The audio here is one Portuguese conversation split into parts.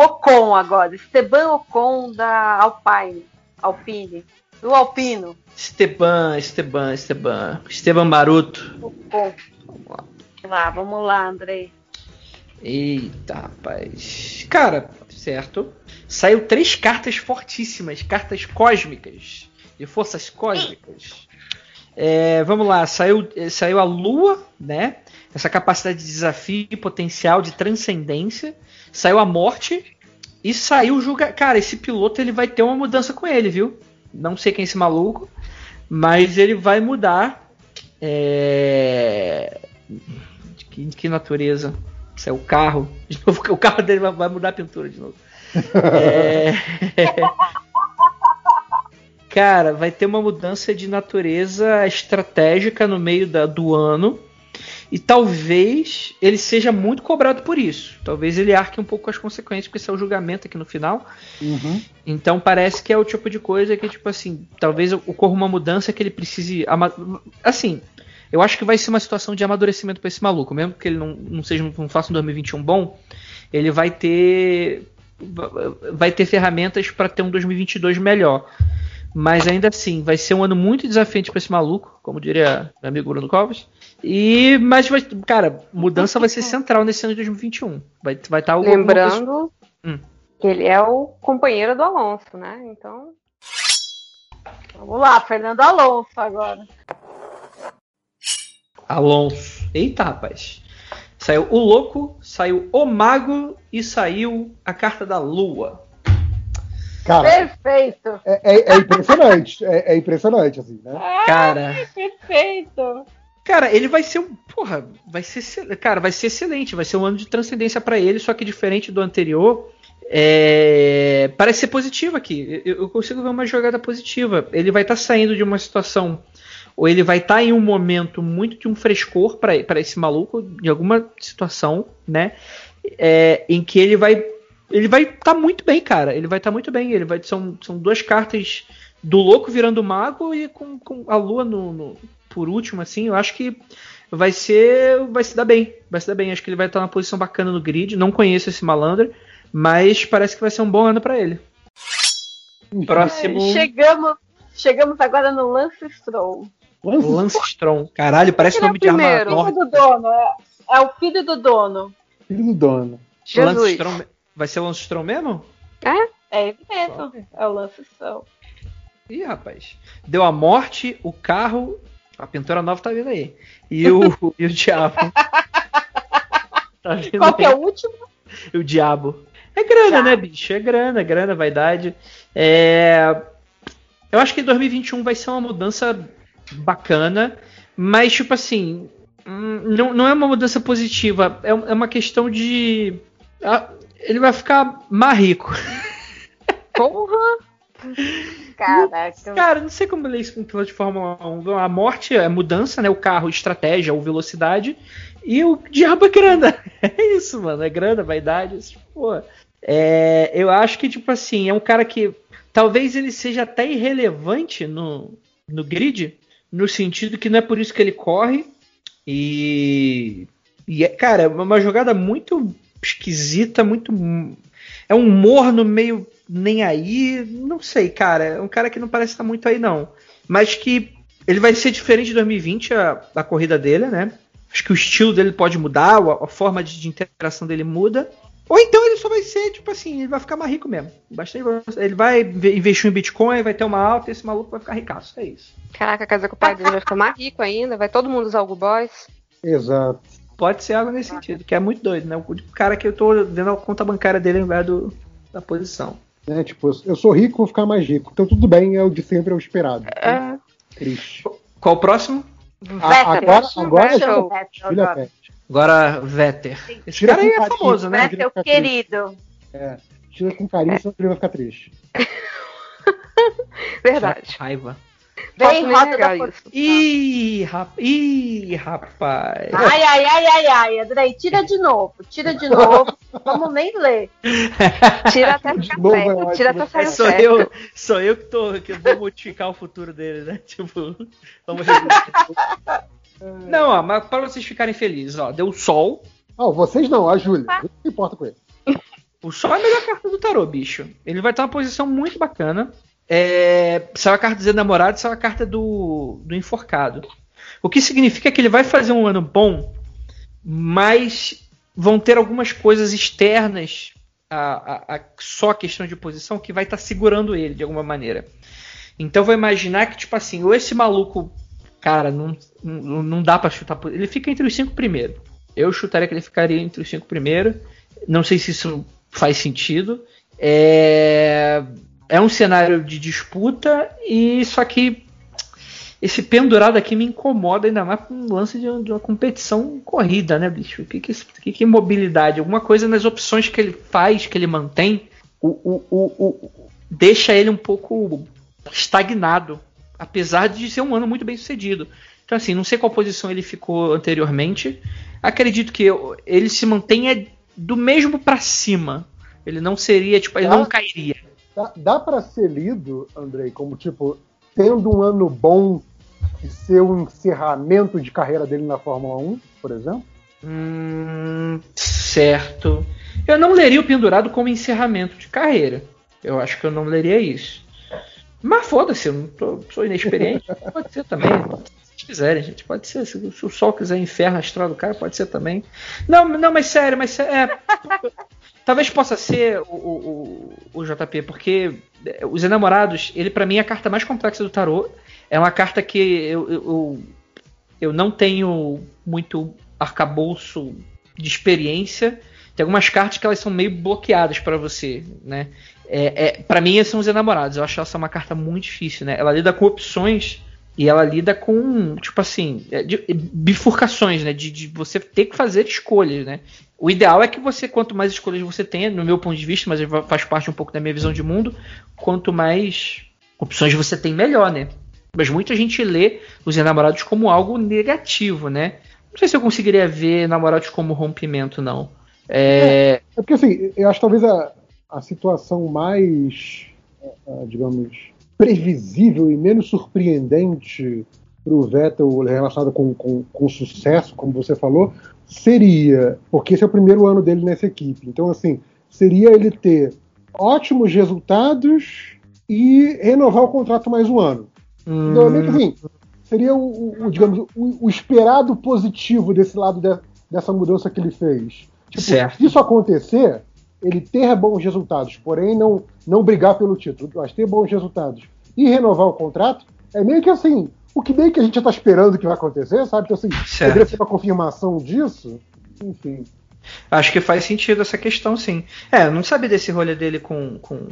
Ocon agora. Esteban Ocon da Alpine. Alpine. Do Alpino. Esteban, Esteban, Esteban. Esteban Maroto. Ocon. Vamos lá, vamos lá, Andrei. Eita, rapaz. Cara, certo. Saiu três cartas fortíssimas, cartas cósmicas, de forças cósmicas. É, vamos lá, saiu, saiu a Lua, né? Essa capacidade de desafio e potencial de transcendência. Saiu a morte e saiu o julga. Cara, esse piloto ele vai ter uma mudança com ele, viu? Não sei quem é esse maluco, mas ele vai mudar. É... De que, de que natureza? Isso é o carro. De novo, o carro dele vai mudar a pintura de novo. é... Cara, vai ter uma mudança de natureza estratégica no meio da, do ano. E talvez ele seja muito cobrado por isso. Talvez ele arque um pouco com as consequências, porque esse é o julgamento aqui no final. Uhum. Então parece que é o tipo de coisa que, tipo assim, talvez ocorra uma mudança que ele precise. Assim, eu acho que vai ser uma situação de amadurecimento para esse maluco. Mesmo que ele não, não seja não faça um 2021 bom, ele vai ter. Vai ter ferramentas para ter um 2022 melhor. Mas ainda assim, vai ser um ano muito desafiante para esse maluco, como diria meu amigo Bruno Covas. E, mas, vai, cara, mudança vai ser central nesse ano de 2021. Vai estar vai tá Lembrando hum. que ele é o companheiro do Alonso, né? Então. Vamos lá, Fernando Alonso agora. Alonso. Eita, rapaz. Saiu o Louco, saiu o Mago e saiu a carta da Lua. Cara, perfeito. É, é, é impressionante. É, é, impressionante, assim, né? Ai, cara. Perfeito. Cara, ele vai ser um. Porra, vai ser. Cara, vai ser excelente. Vai ser um ano de transcendência para ele, só que diferente do anterior. É, parece ser positivo aqui. Eu, eu, consigo ver uma jogada positiva. Ele vai estar tá saindo de uma situação. Ou ele vai estar tá em um momento muito de um frescor para esse maluco, de alguma situação, né? É, em que ele vai ele vai estar tá muito bem, cara. Ele vai estar tá muito bem. Ele vai são, são duas cartas do louco virando mago e com, com a lua no, no, por último, assim. Eu acho que vai ser vai se dar bem, vai se dar bem. Acho que ele vai estar numa posição bacana no grid. Não conheço esse malandro, mas parece que vai ser um bom ano para ele. Próximo. É, chegamos, chegamos agora no Lance Stroll. Lance Stroll. Caralho, parece o nome é de armador. É o filho do dono, é, é, o filho do dono. Filho do dono. Jesus. Lance Stroll, Vai ser o Lance Stroll mesmo? É, é ele mesmo. É o Lance Stroll. Ih, rapaz. Deu a morte, o carro. A pintura nova tá vindo aí. E o, e o diabo. Tá Qual que é o último? E o diabo. É grana, Já. né, bicho? É grana, grana, vaidade. É... Eu acho que 2021 vai ser uma mudança bacana, mas, tipo assim, hum, não, não é uma mudança positiva. É, é uma questão de ele vai ficar mais rico. Caraca. Cara, não sei como ler isso com piloto de Fórmula 1. A morte é mudança, né? O carro, estratégia ou velocidade. E o diabo é grana. É isso, mano. É grana, vaidade. Pô. É, eu acho que, tipo assim, é um cara que talvez ele seja até irrelevante no, no grid, no sentido que não é por isso que ele corre. E. E é, cara, é uma jogada muito esquisita, muito. É um morno meio nem aí. Não sei, cara. É um cara que não parece estar muito aí, não. Mas que ele vai ser diferente de 2020, a, a corrida dele, né? Acho que o estilo dele pode mudar, a, a forma de, de, interação dele muda. Ou então ele só vai ser, tipo assim, ele vai ficar mais rico mesmo. Bastante, ele vai investir em Bitcoin, vai ter uma alta e esse maluco vai ficar ricaço. É isso. Caraca, casa com o pai dele vai ficar mais rico ainda, vai todo mundo usar o Boys. Exato. Pode ser algo nesse sentido, que é muito doido, né? O cara que eu tô vendo a conta bancária dele ao invés do, da posição. É, tipo, eu sou rico, vou ficar mais rico. Então tudo bem, é o de sempre, é o esperado. É. Triste. Qual o próximo? A, agora, agora, agora, agora Vetter. Esse cara aí é famoso, né? Vetter, querido. É. Tira com carinho, senão ele vai ficar triste. Verdade. Raiva. Vem, roda da isso. Ih, rap... Ih, rapaz. Ai, ai, ai, ai, ai, Andrei, tira de novo, tira de novo. Vamos nem ler. Tira até ficar perto, tira até sair sou eu, sou eu que tô que vou modificar o futuro dele, né? Tipo, vamos Não, ó, mas para vocês ficarem felizes, ó, deu sol. Não, vocês não, a Júlia. Não importa com ele. Só a melhor carta do tarô, bicho. Ele vai estar uma posição muito bacana. É, saiu a carta dos enamorados, saiu a carta do, do enforcado. O que significa que ele vai fazer um ano bom, mas vão ter algumas coisas externas a, a, a só a questão de posição que vai estar tá segurando ele de alguma maneira. Então vou imaginar que, tipo assim, ou esse maluco, cara, não, não, não dá para chutar. Ele fica entre os cinco primeiros. Eu chutaria que ele ficaria entre os cinco primeiros. Não sei se isso faz sentido. É, é um cenário de disputa e só que esse pendurado aqui me incomoda ainda mais com um lance de, uma competição corrida, né, bicho? O que que, que, que é mobilidade? Alguma coisa nas opções que ele faz, que ele mantém, o, o, o, o, deixa ele um pouco estagnado, apesar de ser um ano muito bem sucedido. Então, assim, não sei qual posição ele ficou anteriormente. Acredito que ele se mantenha do mesmo para cima. Ele não seria, tipo, ele dá, não cairia. Dá, dá para ser lido, Andrei, como tipo, tendo um ano bom e ser o um encerramento de carreira dele na Fórmula 1, por exemplo? Hum, certo. Eu não leria o pendurado como encerramento de carreira. Eu acho que eu não leria isso. Mas foda-se, eu não tô, sou inexperiente. pode ser também. Se quiserem, gente. Pode ser. Se, se o sol quiser inferno astral do cara, pode ser também. Não, não, mas sério, mas é. talvez possa ser o, o, o, JP, porque os enamorados, ele para mim é a carta mais complexa do tarô. É uma carta que eu, eu, eu não tenho muito arcabouço de experiência. Tem algumas cartas que elas são meio bloqueadas para você, né? É, é, para mim, são os enamorados. Eu acho essa uma carta muito difícil, né? Ela lida com opções e ela lida com, tipo assim, é, de, bifurcações, né? De, de, você ter que fazer escolhas, né? O ideal é que você, quanto mais escolhas você tenha, no meu ponto de vista, mas faz parte um pouco da minha visão de mundo, quanto mais opções você tem, melhor, né? Mas muita gente lê os enamorados como algo negativo, né? Não sei se eu conseguiria ver namorados como rompimento, não. É, é porque assim, eu acho que talvez a, a situação mais, uh, digamos, previsível e menos surpreendente para o Vettel relacionado com, com, com sucesso, como você falou, seria, porque esse é o primeiro ano dele nessa equipe. Então, assim, seria ele ter ótimos resultados e renovar o contrato mais um ano. Hum. Normalmente, assim, seria o, o digamos, o, o, esperado positivo desse lado de, dessa mudança que ele fez. Tipo, certo. se isso acontecer, ele ter bons resultados, porém não, não brigar pelo título, mas ter bons resultados e renovar o contrato, é meio que assim, o que meio que a gente já está esperando que vai acontecer, sabe? Então, assim, certo. poderia ser uma confirmação disso, enfim. Acho que faz sentido essa questão, sim. É, eu não sabia desse rolê dele com, com,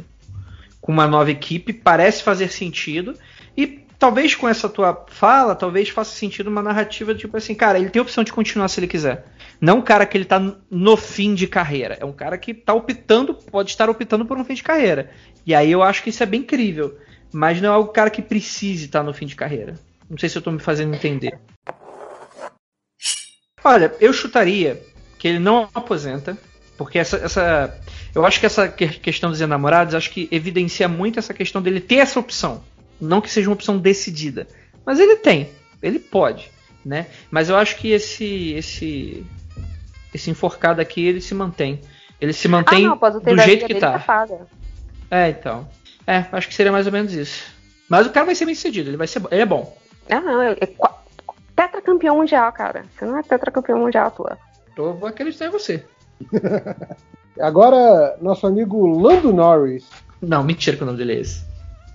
com uma nova equipe, parece fazer sentido. E talvez com essa tua fala, talvez faça sentido uma narrativa tipo assim, cara, ele tem a opção de continuar se ele quiser. Não um cara que ele tá no fim de carreira. É um cara que tá optando, pode estar optando por um fim de carreira. E aí eu acho que isso é bem incrível. Mas não é o cara que precise estar no fim de carreira. Não sei se eu tô me fazendo entender. Olha, eu chutaria que ele não aposenta. Porque essa, essa. Eu acho que essa questão dos enamorados acho que evidencia muito essa questão dele ter essa opção. Não que seja uma opção decidida. Mas ele tem. Ele pode. Né? Mas eu acho que esse. esse. esse enforcado aqui ele se mantém. Ele se mantém ah, não, do jeito que tá. tá é, então. É, acho que seria mais ou menos isso. Mas o cara vai ser bem sucedido, ele vai ser ele é bom. Ah, não, é, é tetracampeão mundial, cara. Você não é tetracampeão mundial, tua. Tô, vou acreditar em você. Agora, nosso amigo Lando Norris. Não, mentira que o nome dele é esse.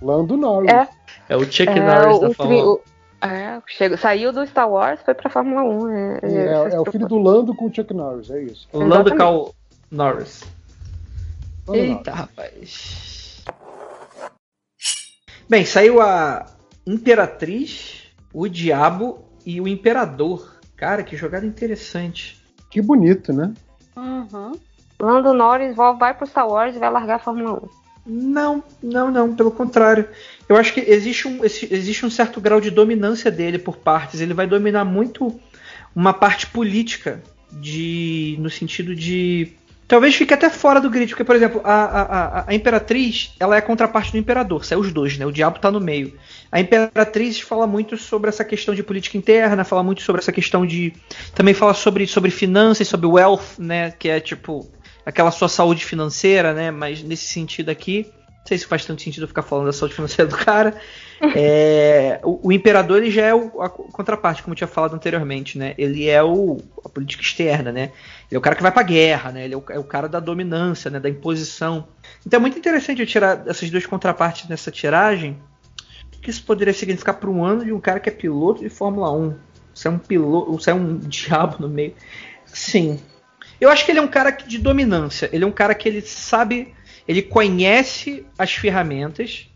Lando Norris. É, é o Chuck é, Norris da Fórmula 1. É, chegou, saiu do Star Wars, foi pra Fórmula 1. É, é, é o filho do Lando com o Chuck Norris, é isso. O Lando Cal Norris. Lando Eita, Norris. rapaz. Bem, saiu a Imperatriz, o Diabo e o Imperador. Cara, que jogada interessante. Que bonito, né? Uhum. Lando Norris vai pro Star Wars e vai largar a Fórmula 1. Não, não, não, pelo contrário. Eu acho que existe um, existe um certo grau de dominância dele por partes. Ele vai dominar muito uma parte política, de no sentido de. Talvez fique até fora do grid, porque, por exemplo, a, a, a, Imperatriz ela é a contraparte do Imperador, sai os dois, né? O diabo tá no meio. A Imperatriz fala muito sobre essa questão de política interna, fala muito sobre essa questão de. Também fala sobre, sobre finanças, sobre wealth, né? Que é tipo aquela sua saúde financeira, né? Mas nesse sentido aqui, não sei se faz tanto sentido ficar falando da saúde financeira do cara. É, o, o, imperador ele já é o, a contraparte, como eu tinha falado anteriormente, né? Ele é o, a política externa, né? Ele é o cara que vai pra guerra, né? Ele é o, é o cara da dominância, né? Da imposição. Então é muito interessante eu tirar essas duas contrapartes nessa tiragem. O que isso poderia significar para um ano de um cara que é piloto de Fórmula 1? Você é um piloto, você é um diabo no meio. Sim. Eu acho que ele é um cara de dominância. Ele é um cara que ele sabe ele conhece as ferramentas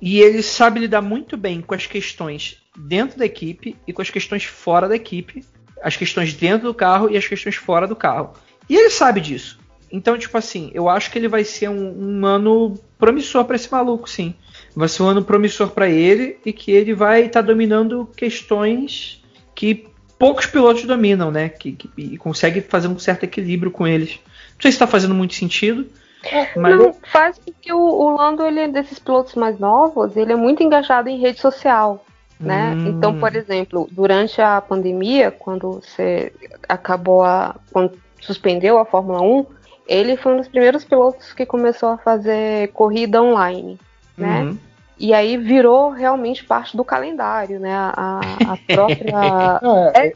e ele sabe lidar muito bem com as questões dentro da equipe e com as questões fora da equipe, as questões dentro do carro e as questões fora do carro. E ele sabe disso. Então, tipo assim, eu acho que ele vai ser um, um ano promissor para esse maluco, sim. Vai ser um ano promissor para ele e que ele vai estar tá dominando questões que poucos pilotos dominam, né? Que, que, e consegue fazer um certo equilíbrio com eles. Não sei se está fazendo muito sentido, é, Mas... Não, faz porque o, o Lando, ele é desses pilotos mais novos, ele é muito engajado em rede social. Né? Hum. Então, por exemplo, durante a pandemia, quando você acabou a. Quando suspendeu a Fórmula 1, ele foi um dos primeiros pilotos que começou a fazer corrida online. Né? Uhum. E aí virou realmente parte do calendário, né? A, a própria. é, é,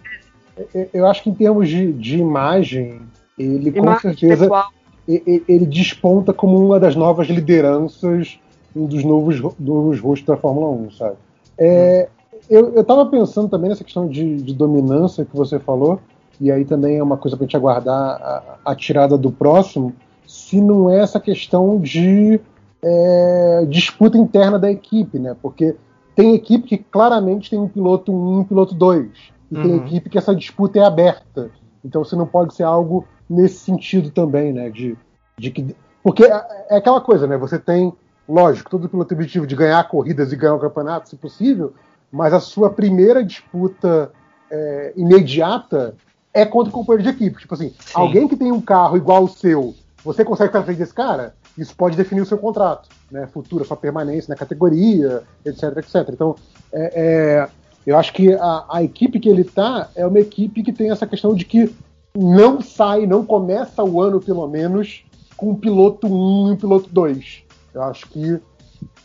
é, eu acho que em termos de, de imagem, ele imagem com certeza. Pessoal ele desponta como uma das novas lideranças, um dos novos, novos rostos da Fórmula 1, sabe? É, eu, eu tava pensando também nessa questão de, de, dominância que você falou, e aí também é uma coisa pra gente aguardar a, a tirada do próximo, se não é essa questão de é, disputa interna da equipe, né? Porque tem equipe que claramente tem um piloto 1 um, um piloto 2, e uhum. tem equipe que essa disputa é aberta. Então você não pode ser algo nesse sentido também, né? De, de que, porque é, é aquela coisa, né? Você tem, lógico, todo piloto objetivo de ganhar corridas e ganhar o campeonato, se possível, mas a sua primeira disputa é, imediata é contra o companheiro de equipe. Tipo assim, Sim. alguém que tem um carro igual ao seu, você consegue estar frente desse cara? Isso pode definir o seu contrato, né? Futura, sua permanência na categoria, etc, etc. Então, é, é, eu acho que a, a, equipe que ele tá é uma equipe que tem essa questão de que não sai, não começa o ano, pelo menos, com um piloto 1 e um piloto 2. Eu acho que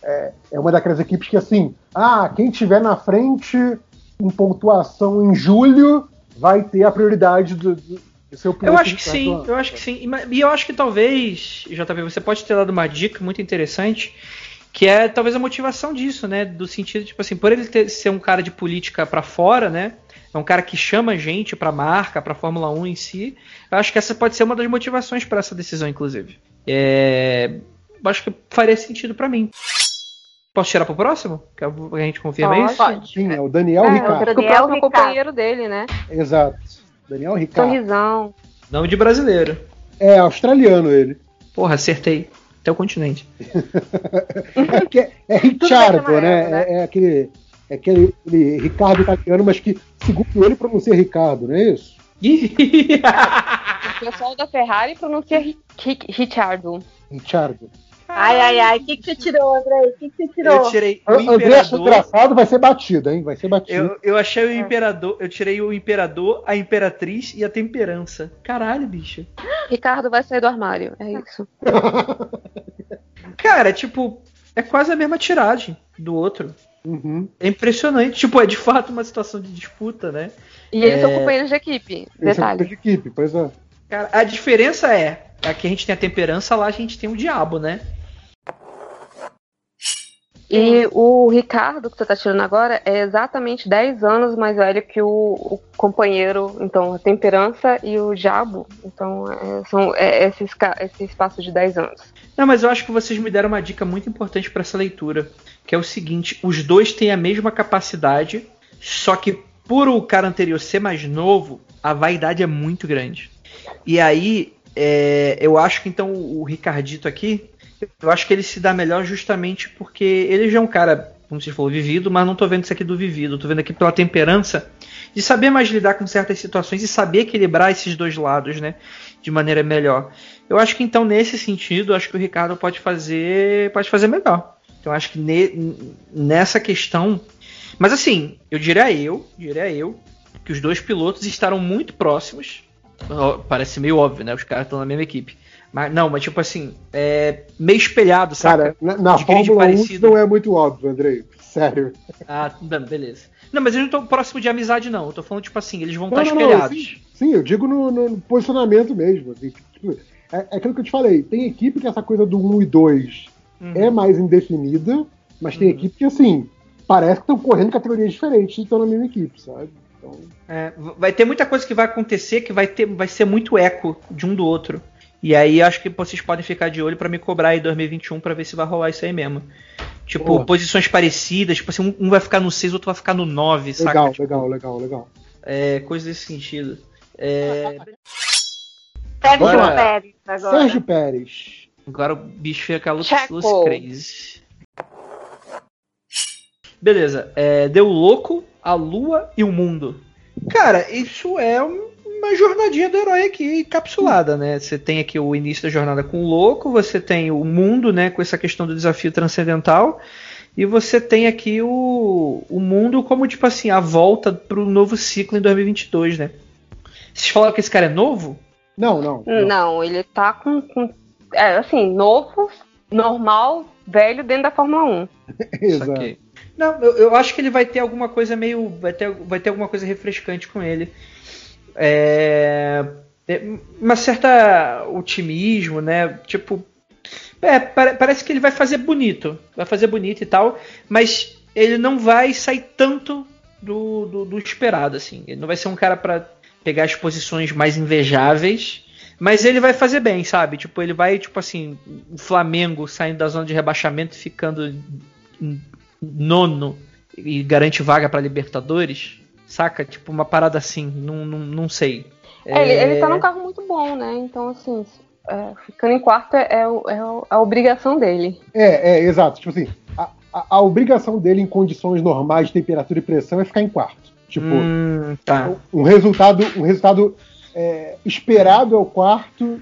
é, é uma daquelas equipes que, assim, ah, quem tiver na frente em pontuação em julho vai ter a prioridade do piloto. Eu acho que sim, eu acho que sim. E eu acho que talvez, JP, você pode ter dado uma dica muito interessante, que é talvez a motivação disso, né? Do sentido, tipo assim, por ele ter, ser um cara de política para fora, né? é um cara que chama gente para marca, para Fórmula 1 em si. Eu acho que essa pode ser uma das motivações para essa decisão, inclusive. É... Acho que faria sentido para mim. Posso tirar pro próximo? Que a gente confirma pode, isso? Pode. Sim, é o Daniel é, Ricardo. O, Daniel o Ricardo. companheiro dele, né? Exato. Daniel Ricardo. Sorrisão. Nome de brasileiro. É, australiano ele. Porra, acertei. Até o continente. é, que é, é Richardo, né? né? É, é aquele é aquele, aquele Ricardo italiano, mas que, segundo ele, pronuncia Ricardo, não é isso? o pessoal da Ferrari pronuncia Richardo. Richardo. Ai, ai, ai, o que, que você tirou, André? O que, que você tirou? Eu tirei o André imperador. engraçado, vai ser batido, hein? Vai ser batido. Eu, eu achei o imperador, eu tirei o imperador, a imperatriz e a temperança. Caralho, bicho. Ricardo vai sair do armário, é isso. Cara, tipo, é quase a mesma tiragem do outro. Uhum. É impressionante. Tipo, é de fato uma situação de disputa, né? E eles é... são companheiros de equipe. Eles detalhe. de equipe, pois é. Cara, a diferença é. Aqui a gente tem a temperança, lá a gente tem o diabo, né? E o Ricardo, que você está tirando agora, é exatamente 10 anos mais velho que o, o companheiro, então, a temperança e o diabo. Então, é, são é, esse, esse espaço de 10 anos. Não, mas eu acho que vocês me deram uma dica muito importante para essa leitura, que é o seguinte: os dois têm a mesma capacidade, só que por o cara anterior ser mais novo, a vaidade é muito grande. E aí, é, eu acho que então o Ricardito aqui eu acho que ele se dá melhor justamente porque ele já é um cara, como você falou, vivido, mas não tô vendo isso aqui do vivido, tô vendo aqui pela temperança de saber mais lidar com certas situações e saber equilibrar esses dois lados, né, de maneira melhor. Eu acho que então nesse sentido, acho que o Ricardo pode fazer, pode fazer melhor. Então acho que ne, nessa questão, mas assim, eu diria eu, diria eu, que os dois pilotos estarão muito próximos. Parece meio óbvio, né? Os caras estão na mesma equipe Mas, não, mas tipo assim, é meio espelhado, sabe? Cara, na, na Fórmula 1 isso não é muito óbvio, Andrei. Sério. Ah, beleza. Não, mas eles não estão próximo de amizade, não. Eu tô falando, tipo assim, eles vão estar tá espelhados. Não, sim, sim, eu digo no, no posicionamento mesmo. Assim, tipo, é, é, aquilo que eu te falei. Tem equipe que essa coisa do 1 e 2 uhum. é mais indefinida, mas uhum. tem equipe que, assim, parece que estão correndo categorias diferentes e estão na mesma equipe, sabe? Então... É, vai ter muita coisa que vai acontecer que vai, ter, vai ser muito eco de um do outro. E aí acho que vocês podem ficar de olho para me cobrar em 2021 para ver se vai rolar isso aí mesmo. Tipo, posições parecidas, tipo assim, um vai ficar no 6, outro vai ficar no 9, legal, saca? Tipo, legal, legal, legal. É, coisa desse sentido. É... Sérgio agora, Pérez agora. Sérgio Pérez. Agora o bicho fica Luz Crazy. Beleza, é, deu louco, a lua e o mundo. Cara, isso é uma jornadinha do herói aqui encapsulada, né? Você tem aqui o início da jornada com o louco, você tem o mundo, né, com essa questão do desafio transcendental, e você tem aqui o, o mundo como, tipo assim, a volta pro novo ciclo em 2022, né? Vocês falaram que esse cara é novo? Não, não. Não, não ele tá com, com. É, assim, novo, normal, velho dentro da Fórmula 1. Exato. Não, eu, eu, acho que ele vai ter alguma coisa meio. Vai ter, vai ter alguma coisa refrescante com ele. É, uma certa otimismo, né? Tipo. É, parece que ele vai fazer bonito. Vai fazer bonito e tal. Mas ele não vai sair tanto do, do, do esperado, assim. Ele não vai ser um cara para pegar as posições mais invejáveis. Mas ele vai fazer bem, sabe? Tipo, ele vai, tipo assim, o Flamengo saindo da zona de rebaixamento ficando nono e garante vaga para Libertadores, saca? Tipo, uma parada assim, não, não, não sei. É, é... Ele, ele tá num carro muito bom, né? Então, assim, é, ficando em quarto é, é, é, a obrigação dele. É, é, exato. Tipo assim, a, a, a, obrigação dele em condições normais de temperatura e pressão é ficar em quarto. Tipo, hum, tá. um, um resultado, um resultado é, esperado é o quarto,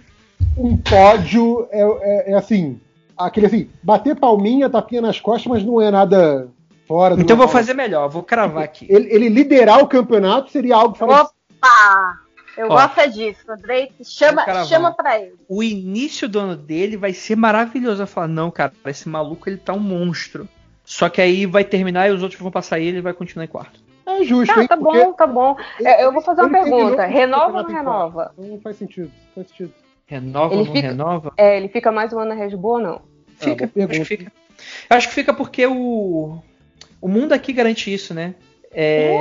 um pódio é, é, é assim, aquele assim, bater palminha, tapinha nas costas, mas não é nada fora do Então vou fazer melhor, vou cravar aqui. Ele, ele liderar o campeonato seria algo Opa! Eu Ó, gosto é disso, Andrei. Chama, chama pra ele. O início do ano dele vai ser maravilhoso. Vai falar, não, cara, esse maluco ele tá um monstro. Só que aí vai terminar e os outros vão passar ele e ele vai continuar em quarto. É justo, tá, hein? Tá bom, tá bom. Ele, eu vou fazer uma pergunta. Renova ou não renova? Não faz sentido, faz sentido. Renova ele ou não fica, renova? É, ele fica mais um ano na Red Bull ou não? Fica, ah, acho que fica. Eu acho que fica porque o, o mundo aqui garante isso, né? É,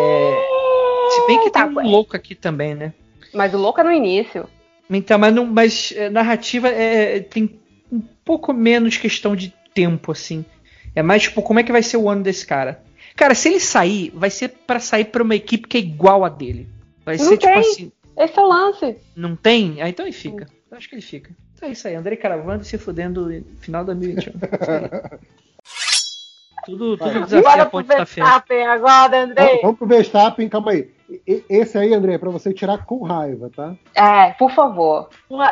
se bem que tá, tem um louco aqui também, né? Mas o louco é no início. Então, mas, não, mas é, narrativa é, tem um pouco menos questão de tempo, assim. É mais tipo, como é que vai ser o ano desse cara? Cara, se ele sair, vai ser para sair pra uma equipe que é igual a dele. Vai não ser tipo tem. tipo assim. Esse é o lance. Não tem? Ah, então ele fica. Eu acho que ele fica. Então é isso aí, André Caravando se fudendo no final da 2021. Tudo, tudo desafio a ponte tá feia. agora, André. Vamos pro Verstappen, calma aí. Esse aí, André, é pra você tirar com raiva, tá? É, por favor.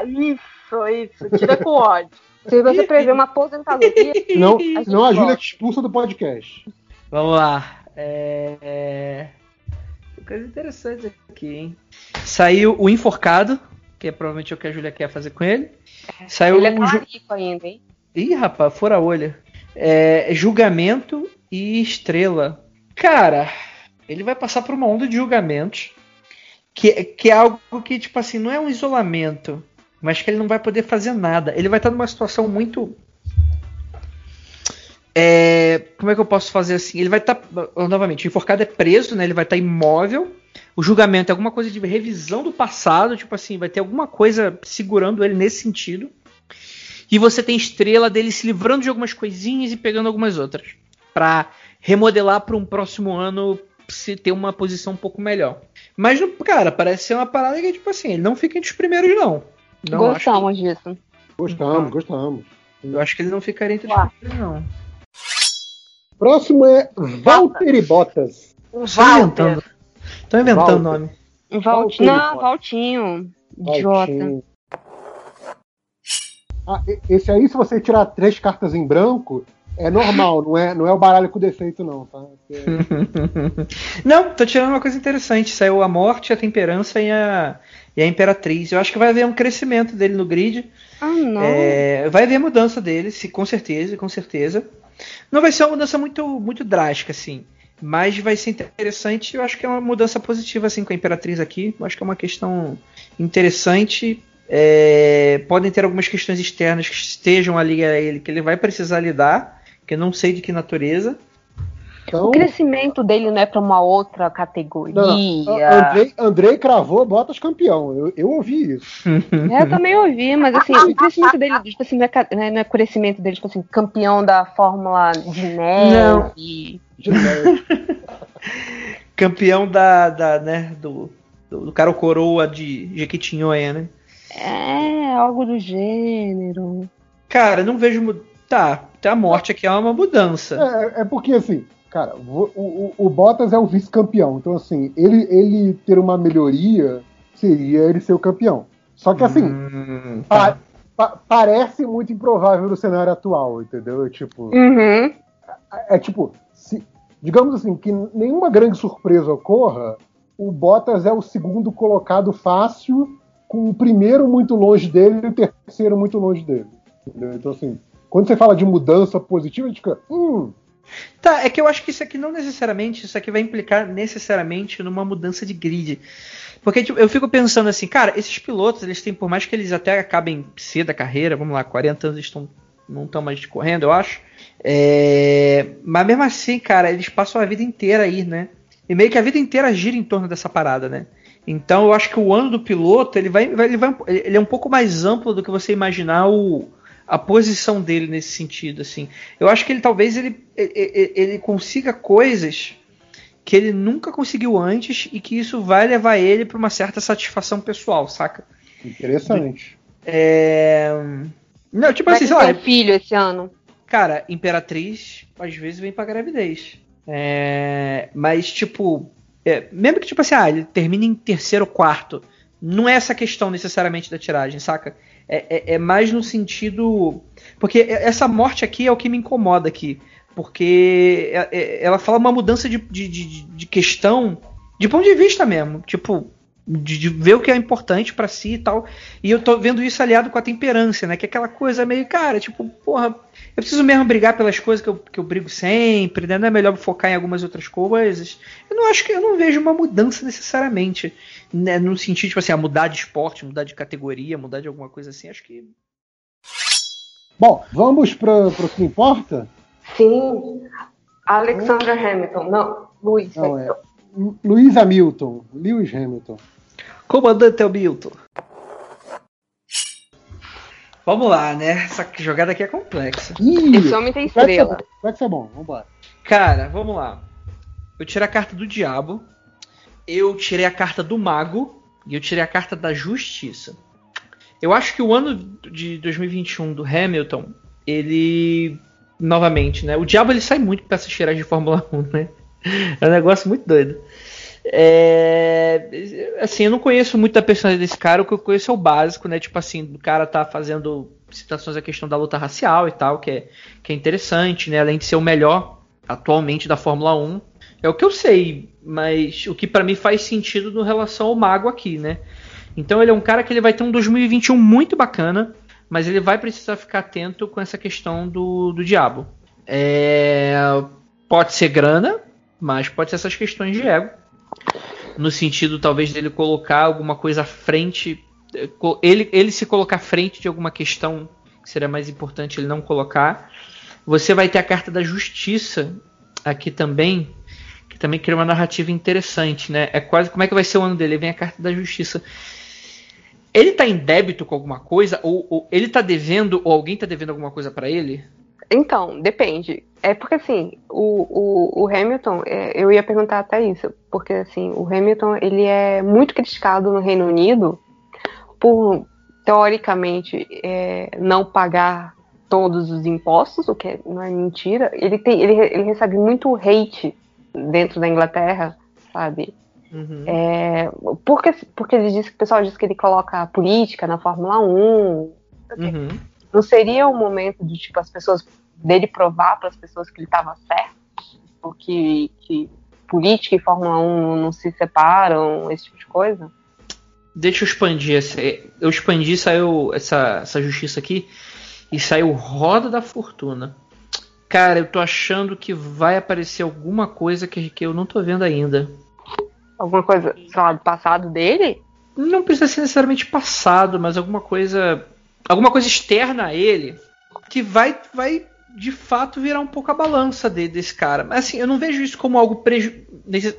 Isso, isso. Tira com ódio. Se você prever uma aposentadoria. Não, não a Júlia te expulsa do podcast. Vamos lá. É... é coisa interessante aqui, hein? Saiu o Enforcado, que é provavelmente o que a Júlia quer fazer com ele. Saiu ele é tá rico ainda, hein? Ih, rapaz, fora a olha. É, julgamento e estrela. Cara, ele vai passar por uma onda de julgamentos. Que, que é algo que, tipo assim, não é um isolamento. Mas que ele não vai poder fazer nada. Ele vai estar numa situação muito. É, como é que eu posso fazer assim? Ele vai estar. novamente, o enforcado é preso, né? Ele vai estar imóvel o julgamento é alguma coisa de revisão do passado, tipo assim, vai ter alguma coisa segurando ele nesse sentido. E você tem estrela dele se livrando de algumas coisinhas e pegando algumas outras. para remodelar para um próximo ano se ter uma posição um pouco melhor. Mas, cara, parece ser uma parada que, tipo assim, ele não fica entre os primeiros, não. não gostamos que... disso. Gostamos, gostamos. Eu acho que ele não ficaria entre os primeiros, não. Próximo é Valtteri Bottas. Walter. Tô inventando o nome. Valtinho. Não, Valtinho. Idiota. Ah, esse aí, se você tirar três cartas em branco, é normal, não é, não é o baralho com defeito, não, tá? não, tô tirando uma coisa interessante. Saiu a morte, a temperança e a, e a Imperatriz. Eu acho que vai haver um crescimento dele no grid. Ah, não. É, vai haver mudança dele, se, com certeza, com certeza. Não vai ser uma mudança muito, muito drástica, assim. Mas vai ser interessante. Eu acho que é uma mudança positiva, assim, com a Imperatriz aqui. Eu acho que é uma questão interessante. É, podem ter algumas questões externas que estejam ali a ele, que ele vai precisar lidar, que eu não sei de que natureza. Então, o crescimento dele não é para uma outra categoria. Não, Andrei, Andrei cravou Bottas campeão. Eu, eu ouvi isso. É, eu também ouvi, mas assim, o crescimento dele, tipo assim, não é, né, não é crescimento dele, tipo assim, campeão da Fórmula de neve. Não. De neve. campeão da, da né, do, do, do cara coroa de Jequitinhonha, né? É, algo do gênero. Cara, não vejo. Tá, até a morte aqui é uma mudança. É, é porque assim, Cara, o, o, o Bottas é o vice-campeão. Então, assim, ele, ele ter uma melhoria seria ele ser o campeão. Só que, assim, hum, tá. pa, pa, parece muito improvável no cenário atual, entendeu? Tipo. Uhum. É, é, tipo, se, digamos assim, que nenhuma grande surpresa ocorra, o Bottas é o segundo colocado fácil, com o primeiro muito longe dele e o terceiro muito longe dele. Entendeu? Então, assim, quando você fala de mudança positiva, a gente fica. Hum, Tá, é que eu acho que isso aqui não necessariamente, isso aqui vai implicar necessariamente numa mudança de grid. Porque tipo, eu fico pensando assim, cara, esses pilotos, eles têm, por mais que eles até acabem cedo a carreira, vamos lá, 40 anos eles estão, não estão mais correndo, eu acho. É, mas mesmo assim, cara, eles passam a vida inteira aí, né? E meio que a vida inteira gira em torno dessa parada, né? Então eu acho que o ano do piloto, ele vai, ele vai ele é um pouco mais amplo do que você imaginar o, a posição dele nesse sentido, assim. Eu acho que ele talvez ele, ele, ele consiga coisas que ele nunca conseguiu antes e que isso vai levar ele para uma certa satisfação pessoal, saca? Interessante. É... Não, tipo vai assim, sei lá. filho esse ano. Cara, Imperatriz às vezes vem pra gravidez. É... Mas, tipo, é... mesmo que, tipo assim, ah, ele termine em terceiro ou quarto, não é essa questão necessariamente da tiragem, saca? É, é, é, mais no sentido. Porque essa morte aqui é o que me incomoda aqui. Porque é, é, ela fala uma mudança de, de, de, de questão de ponto de vista mesmo. Tipo, de, de, ver o que é importante para si e tal. E eu tô vendo isso aliado com a temperança, né? Que é aquela coisa meio, cara, tipo, porra, eu preciso mesmo brigar pelas coisas que eu, que eu brigo sempre, né? Não é melhor focar em algumas outras coisas. Eu não acho que eu não vejo uma mudança necessariamente né, no sentido, tipo assim, a mudar de esporte, mudar de categoria, mudar de alguma coisa assim, acho que. Bom, vamos para o que importa? Sim. Alexandra Hamilton. Não, Luiz. Não, é. Luiz Hamilton. Lewis Hamilton. Comandante Hamilton. Vamos lá, né? Essa jogada aqui é complexa. Ih, Esse homem tem estrela. Complexo é bom, vambora. Cara, vamos lá. Eu tiro a carta do diabo eu tirei a carta do Mago e eu tirei a carta da Justiça. Eu acho que o ano de 2021 do Hamilton, ele. Novamente, né? O diabo ele sai muito com essas cheiras de Fórmula 1, né? É um negócio muito doido. É, assim, eu não conheço muito da personalidade desse cara, o que eu conheço é o básico, né? Tipo assim, o cara tá fazendo citações à questão da luta racial e tal, que é, que é interessante, né? Além de ser o melhor atualmente da Fórmula 1. É o que eu sei, mas o que para mim faz sentido no relação ao Mago aqui, né? Então ele é um cara que ele vai ter um 2021 muito bacana, mas ele vai precisar ficar atento com essa questão do, do diabo. É, pode ser grana, mas pode ser essas questões de ego. No sentido, talvez, dele colocar alguma coisa à frente. Ele, ele se colocar à frente de alguma questão que seria mais importante ele não colocar. Você vai ter a carta da justiça aqui também, que também cria uma narrativa interessante, né? É quase como é que vai ser o ano dele? Vem a carta da justiça. Ele tá em débito com alguma coisa? Ou, ou ele tá devendo, ou alguém tá devendo alguma coisa para ele? Então, depende. É porque assim, o, o, o Hamilton, é, eu ia perguntar até isso, porque assim, o Hamilton ele é muito criticado no Reino Unido por teoricamente é, não pagar todos os impostos, o que é, não é mentira. Ele tem, ele, ele recebe muito hate dentro da Inglaterra, sabe? Uhum. É, porque, porque ele diz, o pessoal diz que ele coloca política na Fórmula 1. Uhum. Não seria o momento de tipo as pessoas dele provar para as pessoas que ele estava certo, que, que política e Fórmula 1 não se separam, esse tipo de coisa? Deixa eu expandir esse. Eu expandi, saiu essa, essa justiça aqui. E saiu Roda da Fortuna. Cara, eu tô achando que vai aparecer alguma coisa que, que eu não tô vendo ainda. Alguma coisa, sei lá, do passado dele? Não precisa ser necessariamente passado, mas alguma coisa. Alguma coisa externa a ele que vai, vai de fato virar um pouco a balança de, desse cara. Mas assim, eu não vejo isso como algo preju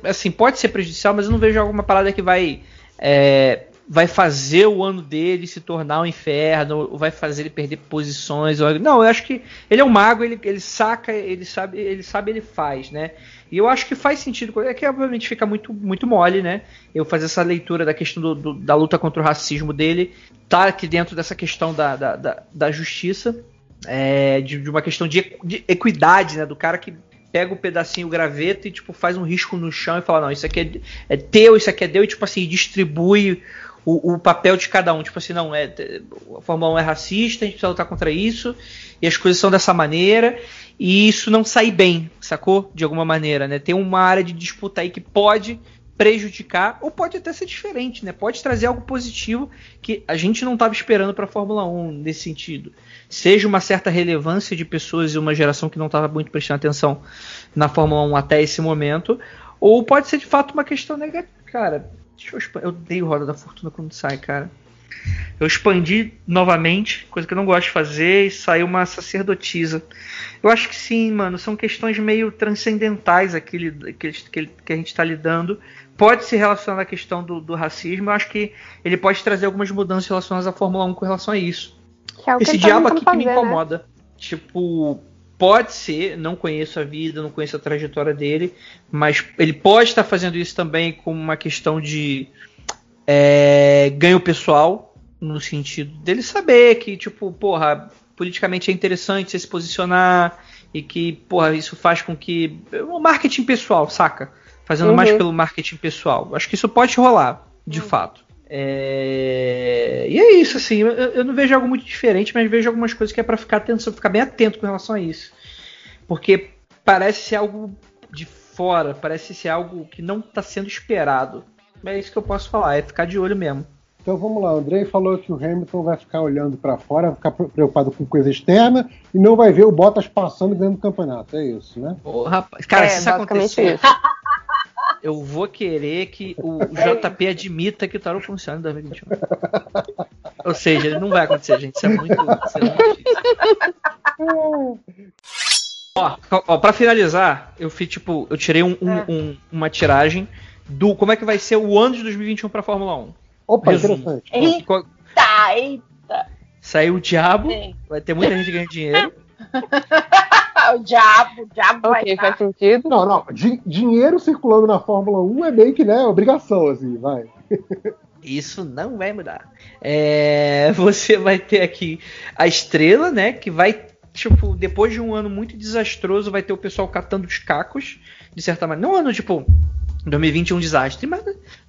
assim, pode ser prejudicial, mas eu não vejo alguma parada que vai é, vai fazer o ano dele se tornar um inferno, ou vai fazer ele perder posições. Ou... Não, eu acho que ele é um mago, ele, ele saca, ele sabe, ele sabe, ele faz, né? E eu acho que faz sentido, é que obviamente fica muito, muito mole, né? Eu fazer essa leitura da questão do, do, da luta contra o racismo dele, tá aqui dentro dessa questão da, da, da, da justiça, é, de, de, uma questão de, de equidade, né? Do cara que pega o um pedacinho, o graveto e tipo faz um risco no chão e fala não, isso aqui é, é teu, isso aqui é teu e tipo assim distribui o, o, papel de cada um. Tipo assim, não, é, a Fórmula 1 é racista, a gente precisa lutar contra isso, e as coisas são dessa maneira, e isso não sai bem, sacou? De alguma maneira, né? Tem uma área de disputa aí que pode prejudicar, ou pode até ser diferente, né? Pode trazer algo positivo que a gente não estava esperando para a Fórmula 1 nesse sentido. Seja uma certa relevância de pessoas e uma geração que não estava muito prestando atenção na Fórmula 1 até esse momento, ou pode ser de fato uma questão negativa. Cara, Deixa eu. Eu odeio Roda da Fortuna quando sai, cara. Eu expandi novamente, coisa que eu não gosto de fazer, e saiu uma sacerdotisa. Eu acho que sim, mano. São questões meio transcendentais aqui que, que, que a gente está lidando. Pode se relacionar à questão do, do, racismo. Eu acho que ele pode trazer algumas mudanças relacionadas à Fórmula 1 com relação a isso. É Esse tá diabo aqui fazer, que me né? incomoda. Né? Tipo, pode ser, não conheço a vida, não conheço a trajetória dele, mas ele pode estar fazendo isso também como uma questão de é, ganho pessoal, no sentido dele saber que, tipo, porra, politicamente é interessante você se posicionar e que, porra, isso faz com que. O marketing pessoal, saca? Fazendo uhum. mais pelo marketing pessoal. Acho que isso pode rolar, de uhum. fato. É... E é isso, assim, eu, eu, não vejo algo muito diferente, mas vejo algumas coisas que é para ficar atento, ficar bem atento com relação a isso. Porque parece ser algo de fora, parece ser algo que não está sendo esperado. É isso que eu posso falar, é ficar de olho mesmo. Então vamos lá, o Andrei falou que o Hamilton vai ficar olhando para fora, vai ficar preocupado com coisa externa e não vai ver o Bottas passando dentro do campeonato, é isso, né? Ô, rapaz, cara, é, se isso acontecer, isso eu vou querer que o JP admita que o tarô funciona em 2021. Ou seja, ele não vai acontecer, gente. Isso é muito, isso é muito ó, ó, pra finalizar, eu fiz tipo, eu tirei um, um, é. um, uma tiragem do como é que vai ser o ano de 2021 pra Fórmula 1. Opa, Resumo. interessante. Eita, eita. Saiu o diabo, Sim. vai ter muita gente ganhando dinheiro. o diabo, o diabo okay, vai faz sentido. Não, não. Di dinheiro circulando na Fórmula 1 é meio que, né, obrigação, assim, vai. Isso não vai mudar. É, você vai ter aqui a estrela, né? Que vai, tipo, depois de um ano muito desastroso, vai ter o pessoal catando os cacos, de certa maneira. Não um ano, tipo, 2021 um desastre, mas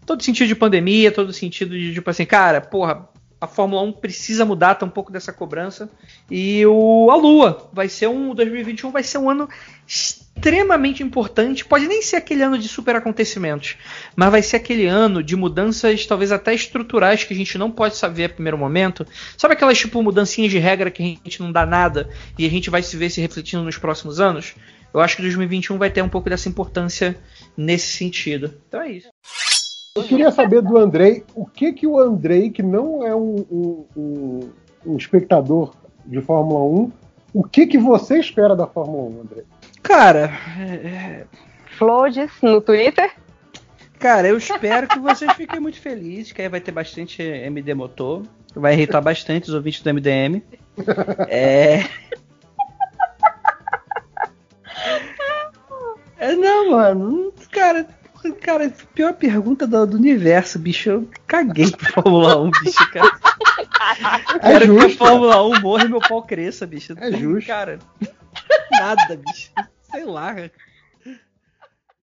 todo sentido de pandemia, todo sentido de, tipo assim, cara, porra, a Fórmula 1 precisa mudar, tá um pouco dessa cobrança. E o a Lua vai ser um 2021 vai ser um ano extremamente importante. Pode nem ser aquele ano de super acontecimentos, mas vai ser aquele ano de mudanças talvez até estruturais que a gente não pode saber a primeiro momento. Sabe aquelas tipo mudancinhas de regra que a gente não dá nada e a gente vai se ver se refletindo nos próximos anos? Eu acho que 2021 vai ter um pouco dessa importância nesse sentido. Então é isso. Eu queria saber do Andrei, o que que o Andrei, que não é um, um, um, um espectador de Fórmula 1, o que que você espera da Fórmula 1, Andrei? Cara, é... Flores no Twitter? Cara, eu espero que vocês fiquem muito felizes, que aí vai ter bastante MD Motor, vai irritar bastante os ouvintes do MDM. É... é não, mano, cara, Cara, pior pergunta do, do, universo, bicho. Eu caguei pro Fórmula 1, bicho, cara. É Quero justo, que a Fórmula 1 morra e meu pau cresça, bicho. É justo. Cara, nada, bicho. Sei lá.